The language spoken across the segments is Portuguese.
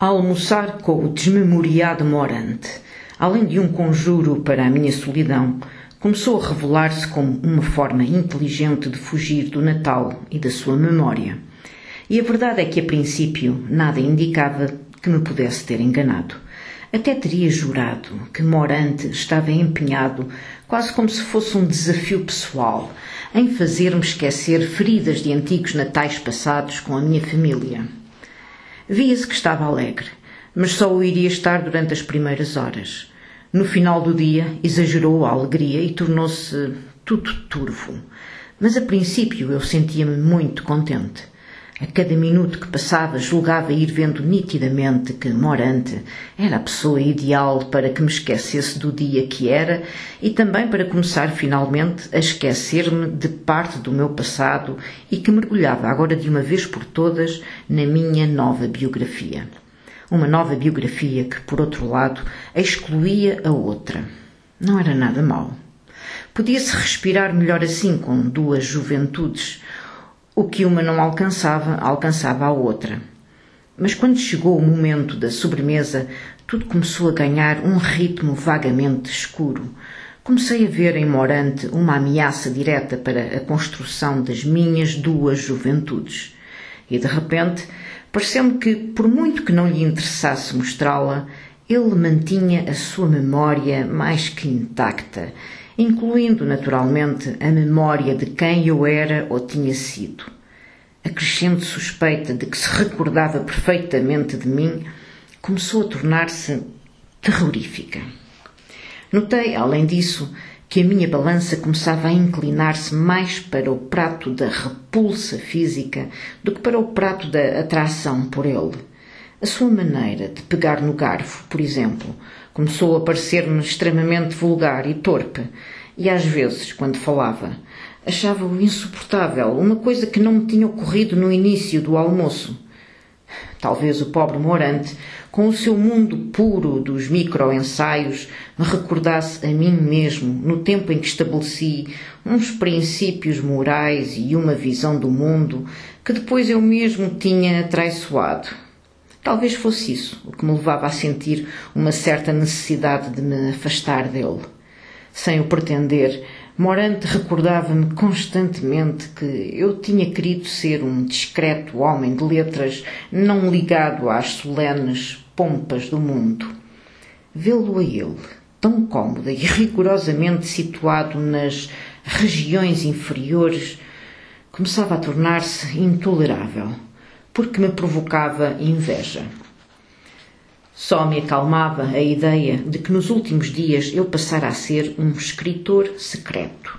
Ao almoçar com o desmemoriado Morante, além de um conjuro para a minha solidão, começou a revelar-se como uma forma inteligente de fugir do Natal e da sua memória. E a verdade é que, a princípio, nada indicava que me pudesse ter enganado. Até teria jurado que Morante estava empenhado, quase como se fosse um desafio pessoal, em fazer-me esquecer feridas de antigos natais passados com a minha família. Via-se que estava alegre, mas só o iria estar durante as primeiras horas. No final do dia, exagerou a alegria e tornou-se tudo turvo. Mas a princípio eu sentia-me muito contente. A cada minuto que passava, julgava ir vendo nitidamente que Morante era a pessoa ideal para que me esquecesse do dia que era e também para começar finalmente a esquecer-me de parte do meu passado e que mergulhava agora de uma vez por todas na minha nova biografia. Uma nova biografia que, por outro lado, excluía a outra. Não era nada mau. Podia-se respirar melhor assim, com duas juventudes o que uma não alcançava, alcançava a outra. Mas quando chegou o momento da sobremesa, tudo começou a ganhar um ritmo vagamente escuro. Comecei a ver em Morante uma ameaça direta para a construção das minhas duas juventudes. E de repente, pareceu-me que, por muito que não lhe interessasse mostrá-la, ele mantinha a sua memória mais que intacta incluindo naturalmente a memória de quem eu era ou tinha sido. A crescente suspeita de que se recordava perfeitamente de mim começou a tornar-se terrorífica. Notei, além disso, que a minha balança começava a inclinar-se mais para o prato da repulsa física do que para o prato da atração por ele. A sua maneira de pegar no garfo, por exemplo, Começou a parecer-me extremamente vulgar e torpe, e às vezes, quando falava, achava-o insuportável, uma coisa que não me tinha ocorrido no início do almoço. Talvez o pobre Morante, com o seu mundo puro dos microensaios, me recordasse a mim mesmo no tempo em que estabeleci uns princípios morais e uma visão do mundo que depois eu mesmo tinha traiçoado. Talvez fosse isso o que me levava a sentir uma certa necessidade de me afastar dele. Sem o pretender, Morante recordava-me constantemente que eu tinha querido ser um discreto homem de letras, não ligado às solenes pompas do mundo. Vê-lo a ele, tão cómodo e rigorosamente situado nas regiões inferiores, começava a tornar-se intolerável porque me provocava inveja. Só me acalmava a ideia de que nos últimos dias eu passara a ser um escritor secreto.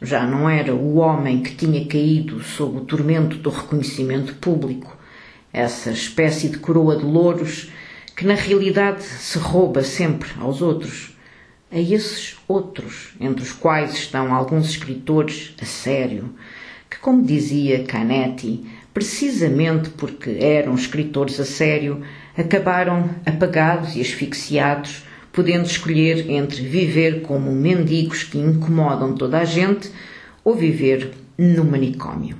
Já não era o homem que tinha caído sob o tormento do reconhecimento público, essa espécie de coroa de louros que na realidade se rouba sempre aos outros, a esses outros, entre os quais estão alguns escritores a sério, que, como dizia Canetti, precisamente porque eram escritores a sério, acabaram apagados e asfixiados, podendo escolher entre viver como mendigos que incomodam toda a gente ou viver no manicômio.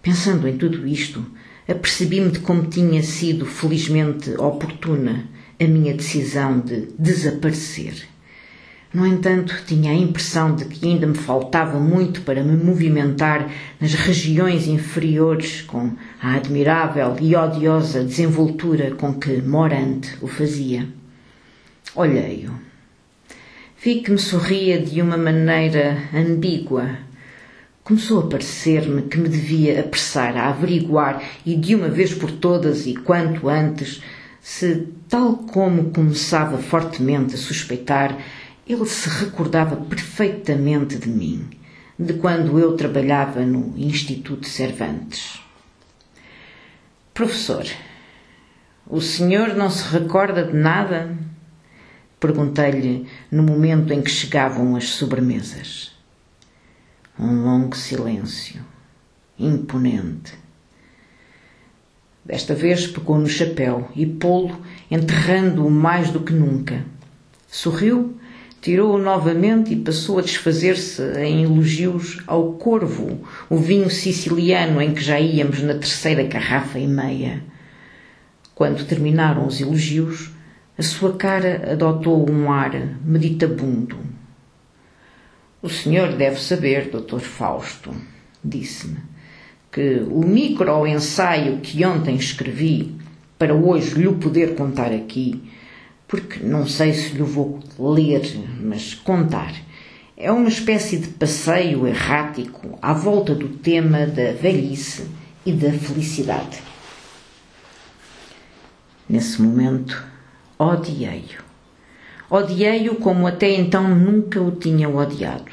Pensando em tudo isto, apercebi-me de como tinha sido felizmente oportuna a minha decisão de desaparecer. No entanto, tinha a impressão de que ainda me faltava muito para me movimentar nas regiões inferiores com a admirável e odiosa desenvoltura com que Morante o fazia. Olhei-o. Vi que me sorria de uma maneira ambígua. Começou a parecer-me que me devia apressar a averiguar e de uma vez por todas e quanto antes se, tal como começava fortemente a suspeitar, ele se recordava perfeitamente de mim, de quando eu trabalhava no Instituto Cervantes. Professor, o senhor não se recorda de nada? Perguntei-lhe no momento em que chegavam as sobremesas. Um longo silêncio, imponente. Desta vez pegou no chapéu e pô-lo, enterrando-o mais do que nunca. Sorriu Tirou-o novamente e passou a desfazer-se em elogios ao Corvo, o vinho siciliano em que já íamos na terceira garrafa e meia. Quando terminaram os elogios, a sua cara adotou um ar meditabundo. O senhor deve saber, Dr. Fausto, disse-me, que o micro-ensaio que ontem escrevi, para hoje lhe poder contar aqui, porque não sei se lhe vou ler, mas contar, é uma espécie de passeio errático à volta do tema da velhice e da felicidade. Nesse momento, odiei-o. Odiei-o como até então nunca o tinha odiado.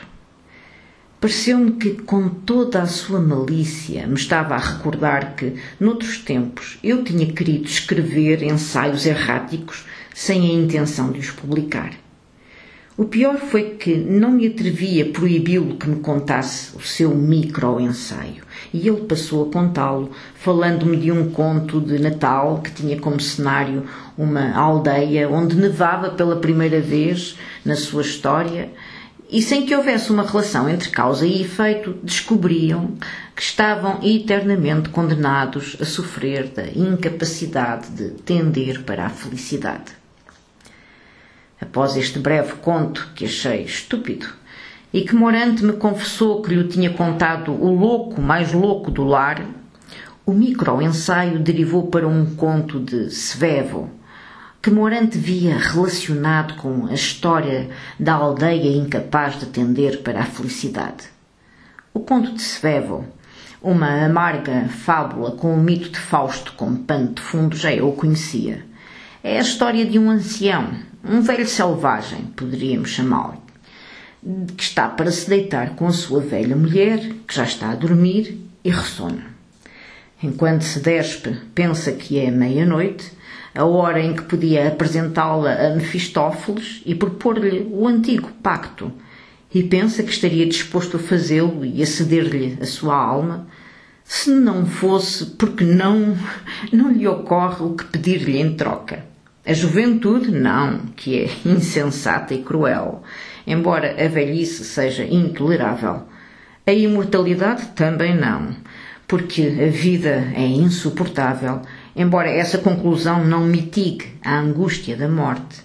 Pareceu-me que, com toda a sua malícia, me estava a recordar que, noutros tempos, eu tinha querido escrever ensaios erráticos sem a intenção de os publicar. O pior foi que não me atrevi a proibi-lo que me contasse o seu micro-ensaio. E ele passou a contá-lo, falando-me de um conto de Natal que tinha como cenário uma aldeia onde nevava pela primeira vez na sua história e sem que houvesse uma relação entre causa e efeito, descobriam que estavam eternamente condenados a sofrer da incapacidade de tender para a felicidade. Após este breve conto, que achei estúpido, e que Morante me confessou que lhe tinha contado o louco mais louco do lar, o micro-ensaio derivou para um conto de Svevo, que Morante via relacionado com a história da aldeia incapaz de tender para a felicidade. O conto de Svevo, uma amarga fábula com o mito de Fausto como pano de fundo, já eu conhecia. É a história de um ancião, um velho selvagem, poderíamos chamá-lo, que está para se deitar com a sua velha mulher, que já está a dormir, e ressona. Enquanto se despe, pensa que é meia-noite, a hora em que podia apresentá-la a Mefistófeles e propor-lhe o antigo pacto, e pensa que estaria disposto a fazê-lo e a ceder-lhe a sua alma, se não fosse porque não, não lhe ocorre o que pedir-lhe em troca. A juventude, não, que é insensata e cruel, embora a velhice seja intolerável. A imortalidade também não, porque a vida é insuportável, embora essa conclusão não mitigue a angústia da morte.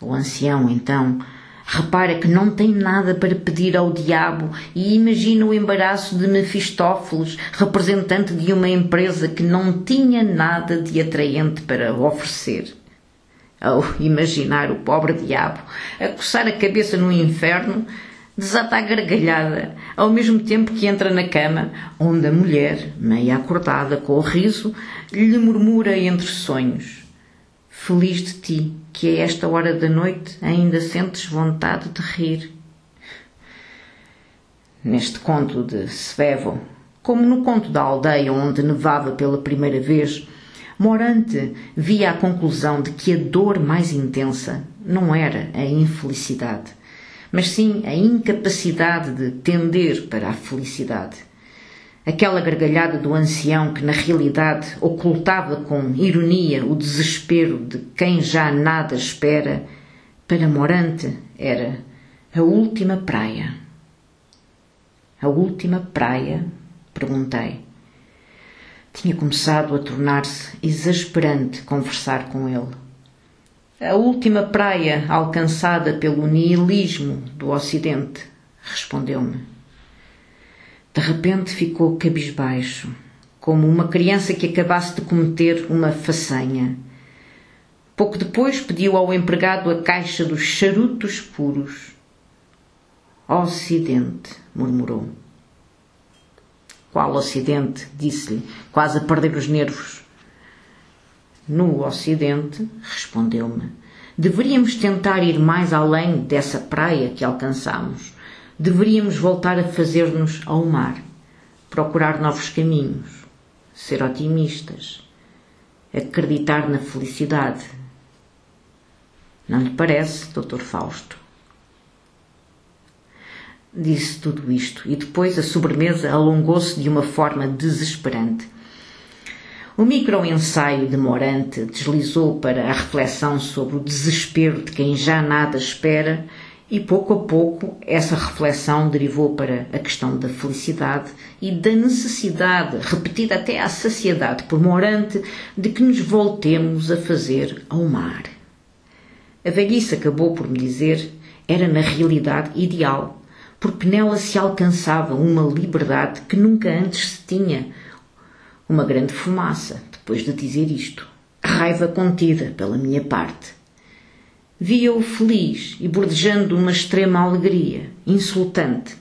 O ancião, então, repara que não tem nada para pedir ao diabo e imagina o embaraço de Mefistófeles, representante de uma empresa que não tinha nada de atraente para oferecer ao imaginar o pobre diabo a coçar a cabeça no inferno, desata a gargalhada, ao mesmo tempo que entra na cama, onde a mulher, meia acordada com o riso, lhe murmura entre sonhos: Feliz de ti, que a esta hora da noite ainda sentes vontade de rir. Neste conto de Svevo, como no conto da aldeia onde nevava pela primeira vez, Morante via a conclusão de que a dor mais intensa não era a infelicidade, mas sim a incapacidade de tender para a felicidade. Aquela gargalhada do ancião que na realidade ocultava com ironia o desespero de quem já nada espera, para Morante era a última praia. A última praia? perguntei. Tinha começado a tornar-se exasperante conversar com ele. A última praia alcançada pelo nihilismo do Ocidente, respondeu-me. De repente ficou cabisbaixo, como uma criança que acabasse de cometer uma façanha. Pouco depois pediu ao empregado a caixa dos charutos puros. Ocidente, murmurou. Qual Ocidente? Disse-lhe, quase a perder os nervos. No Ocidente, respondeu-me, deveríamos tentar ir mais além dessa praia que alcançamos. Deveríamos voltar a fazer-nos ao mar, procurar novos caminhos, ser otimistas, acreditar na felicidade. Não lhe parece, Dr. Fausto? Disse tudo isto e depois a sobremesa alongou-se de uma forma desesperante. O micro-ensaio demorante deslizou para a reflexão sobre o desespero de quem já nada espera E pouco a pouco essa reflexão derivou para a questão da felicidade e da necessidade, repetida até à saciedade por Morante, de que nos voltemos a fazer ao mar. A velhice acabou por me dizer era na realidade ideal, porque nela se alcançava uma liberdade que nunca antes se tinha. Uma grande fumaça, depois de dizer isto. Raiva contida pela minha parte via-o feliz e bordejando uma extrema alegria, insultante.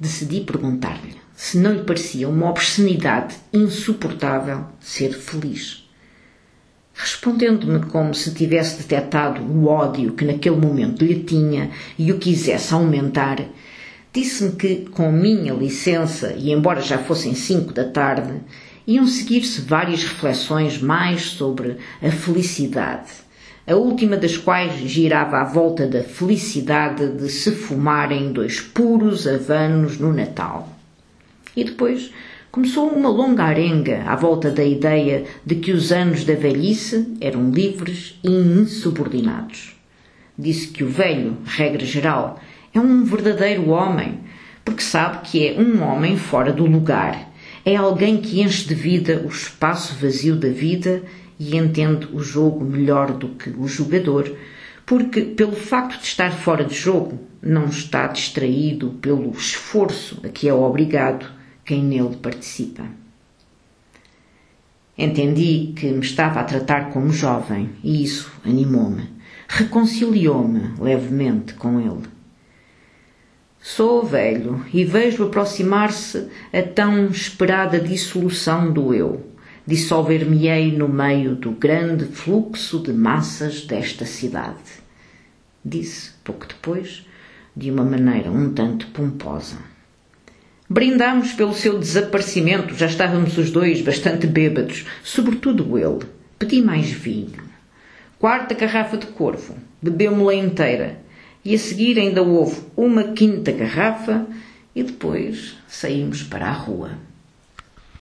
Decidi perguntar-lhe se não lhe parecia uma obscenidade insuportável ser feliz. Respondendo-me como se tivesse detectado o ódio que naquele momento lhe tinha e o quisesse aumentar, disse-me que, com minha licença, e embora já fossem cinco da tarde, iam seguir-se várias reflexões mais sobre a felicidade a última das quais girava à volta da felicidade de se fumarem dois puros habanos no Natal. E depois começou uma longa arenga à volta da ideia de que os anos da velhice eram livres e insubordinados. Disse que o velho, regra geral, é um verdadeiro homem, porque sabe que é um homem fora do lugar. É alguém que enche de vida o espaço vazio da vida e entende o jogo melhor do que o jogador, porque, pelo facto de estar fora de jogo, não está distraído pelo esforço a que é obrigado quem nele participa. Entendi que me estava a tratar como jovem e isso animou-me, reconciliou-me levemente com ele. Sou velho e vejo aproximar-se a tão esperada dissolução do eu dissolver-me-ei no meio do grande fluxo de massas desta cidade. Disse, pouco depois, de uma maneira um tanto pomposa. Brindámos pelo seu desaparecimento, já estávamos os dois bastante bêbados, sobretudo ele. Pedi mais vinho. Quarta garrafa de corvo, bebeu-me-la inteira, e a seguir ainda houve uma quinta garrafa, e depois saímos para a rua.